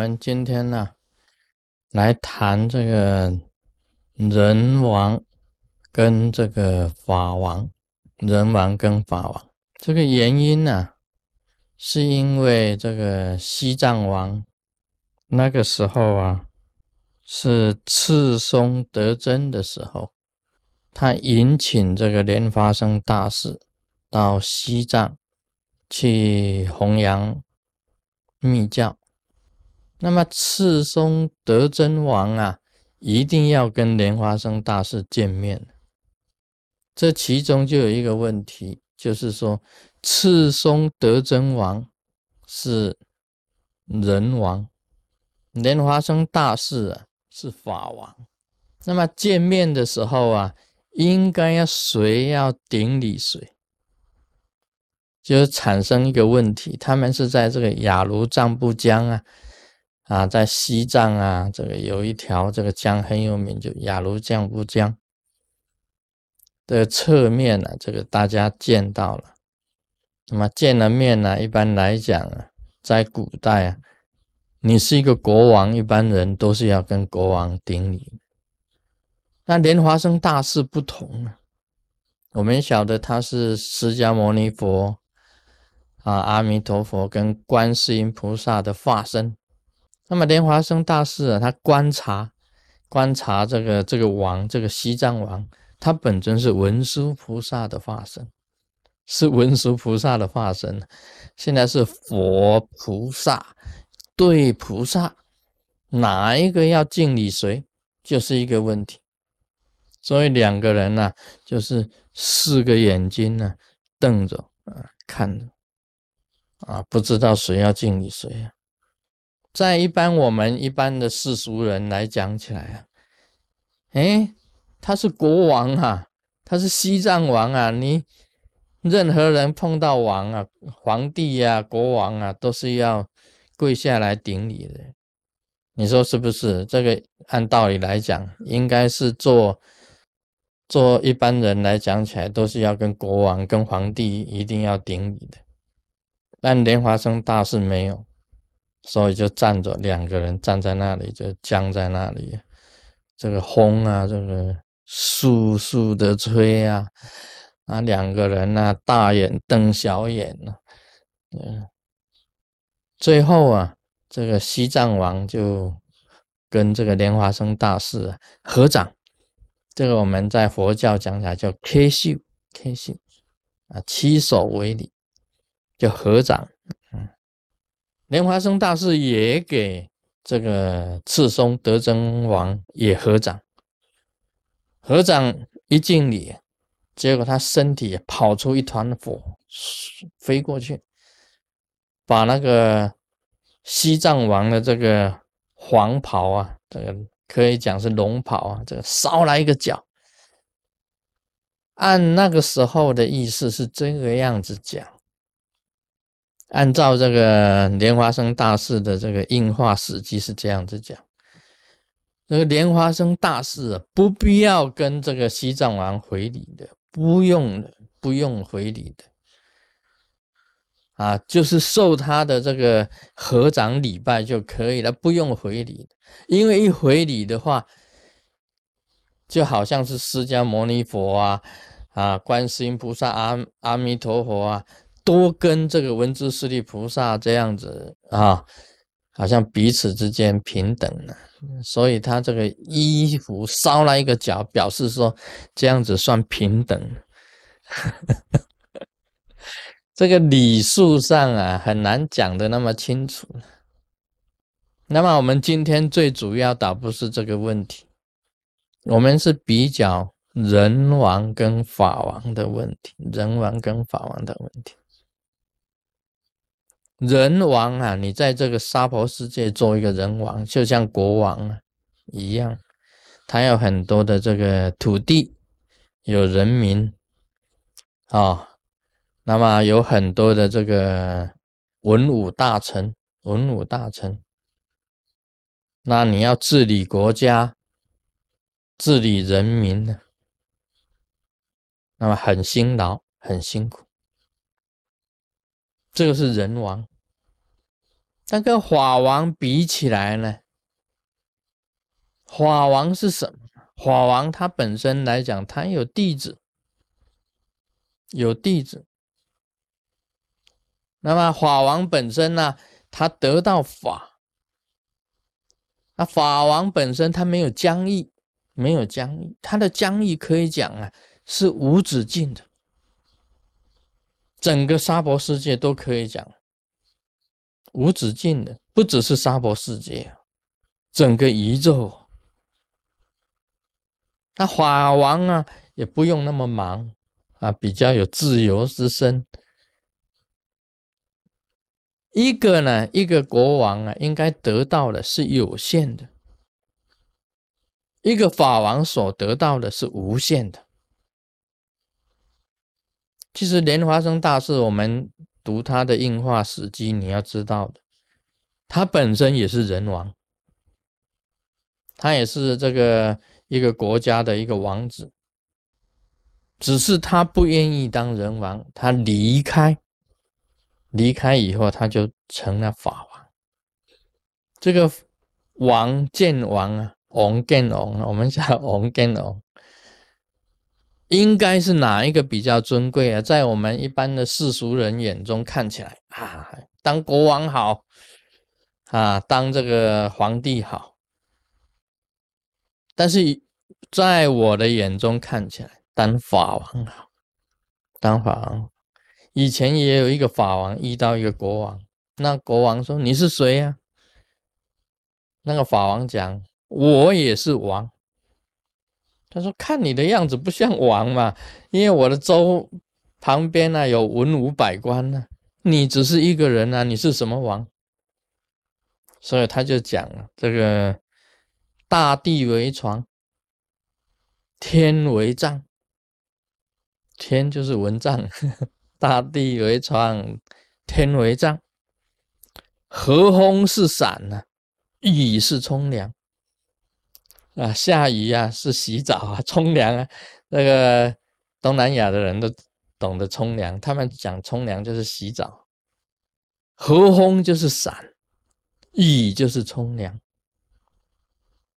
我们今天呢，来谈这个人王跟这个法王，人王跟法王这个原因呢，是因为这个西藏王那个时候啊，是赤松德真的时候，他引请这个莲花生大士到西藏去弘扬密教。那么赤松德真王啊，一定要跟莲花生大师见面。这其中就有一个问题，就是说赤松德真王是人王，莲花生大师啊是法王。那么见面的时候啊，应该要谁要顶礼谁，就产生一个问题。他们是在这个雅鲁藏布江啊。啊，在西藏啊，这个有一条这个江很有名，就雅鲁藏布江的侧面呢，这个大家见到了。那么见了面呢，一般来讲啊，在古代啊，你是一个国王，一般人都是要跟国王顶礼。那莲华生大师不同啊，我们晓得他是释迦牟尼佛啊，阿弥陀佛跟观世音菩萨的化身。那么莲华生大师啊，他观察观察这个这个王，这个西藏王，他本尊是文殊菩萨的化身，是文殊菩萨的化身。现在是佛菩萨对菩萨，哪一个要敬礼谁，就是一个问题。所以两个人呢，就是四个眼睛呢瞪着啊看着啊，不知道谁要敬礼谁呀。在一般我们一般的世俗人来讲起来啊，哎，他是国王啊，他是西藏王啊，你任何人碰到王啊、皇帝呀、国王啊，都是要跪下来顶礼的。你说是不是？这个按道理来讲，应该是做做一般人来讲起来，都是要跟国王、跟皇帝一定要顶礼的。但莲花生大事没有。所以就站着两个人站在那里，就僵在那里。这个风啊，这个簌簌的吹啊，啊，两个人呢，大眼瞪小眼呢。嗯，最后啊，这个西藏王就跟这个莲花生大师合掌。这个我们在佛教讲起来叫 K 秀，K 秀啊，七手为礼，就合掌。莲花生大师也给这个赤松德真王也合掌，合掌一敬礼，结果他身体跑出一团火，飞过去，把那个西藏王的这个黄袍啊，这个可以讲是龙袍啊，这个烧来一个角。按那个时候的意思是这个样子讲。按照这个莲花生大士的这个印化史记是这样子讲，这个莲花生大士啊，不必要跟这个西藏王回礼的，不用，不用回礼的，啊，就是受他的这个合掌礼拜就可以了，不用回礼，因为一回礼的话，就好像是释迦牟尼佛啊，啊，观世音菩萨、阿阿弥陀佛啊。多跟这个文殊师利菩萨这样子啊，好像彼此之间平等了，所以他这个衣服烧了一个角，表示说这样子算平等。这个礼数上啊，很难讲的那么清楚。那么我们今天最主要倒不是这个问题，我们是比较人王跟法王的问题，人王跟法王的问题。人王啊，你在这个娑婆世界做一个人王，就像国王一样，他有很多的这个土地，有人民。啊，那么有很多的这个文武大臣，文武大臣，那你要治理国家，治理人民呢，那么很辛劳，很辛苦，这个是人王。但跟法王比起来呢？法王是什么？法王他本身来讲，他有弟子，有弟子。那么法王本身呢，他得到法，那法王本身他没有疆域，没有疆域，他的疆域可以讲啊是无止境的，整个沙婆世界都可以讲无止境的，不只是沙婆世界，整个宇宙。那法王啊，也不用那么忙啊，比较有自由之身。一个呢，一个国王啊，应该得到的是有限的；一个法王所得到的是无限的。其实莲花生大士，我们读他的应化史记，你要知道的，他本身也是人王，他也是这个。一个国家的一个王子，只是他不愿意当人王，他离开，离开以后他就成了法王。这个王见王啊，王见王，我们叫 王见王，应该是哪一个比较尊贵啊？在我们一般的世俗人眼中看起来啊，当国王好啊，当这个皇帝好。但是在我的眼中看起来，当法王好，当法王。以前也有一个法王遇到一个国王，那国王说：“你是谁呀？”那个法王讲：“我也是王。”他说：“看你的样子不像王嘛，因为我的州旁边呢有文武百官呢，你只是一个人啊，你是什么王？”所以他就讲了这个。大地为床，天为帐。天就是蚊帐，大地为床，天为帐。和风是伞呢，雨是冲凉。啊，下雨啊是洗澡啊，冲凉啊。那个东南亚的人都懂得冲凉，他们讲冲凉就是洗澡。和风就是伞，雨就是冲凉。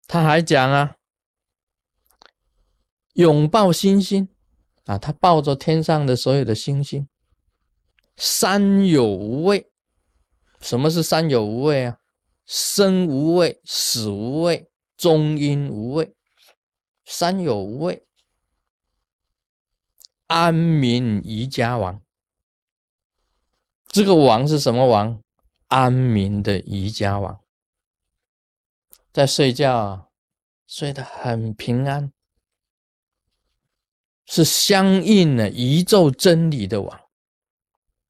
他还讲啊，拥抱星星啊，他抱着天上的所有的星星。三有无畏，什么是三有无畏啊？生无畏，死无畏，终因无畏。三有无畏，安民宜家王。这个王是什么王？安民的宜家王。在睡觉，睡得很平安，是相应的宇宙真理的王，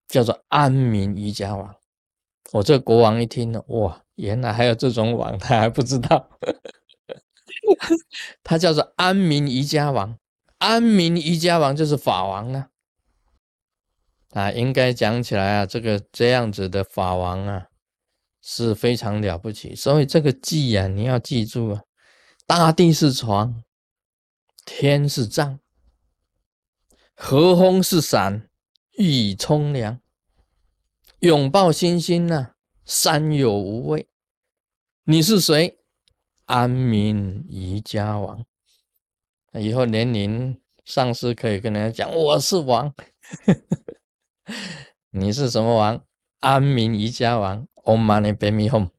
叫做安民瑜伽王。我这国王一听呢，哇，原来还有这种王，他 还不知道，他叫做安民瑜伽王。安民瑜伽王就是法王啊，啊，应该讲起来啊，这个这样子的法王啊。是非常了不起，所以这个记啊，你要记住啊，大地是床，天是帐，和风是伞，雨冲凉，拥抱星星呢，山有无畏。你是谁？安民宜家王。以后年龄上司可以跟人家讲，我是王。你是什么王？安民宜家王。Om Mani Padme Home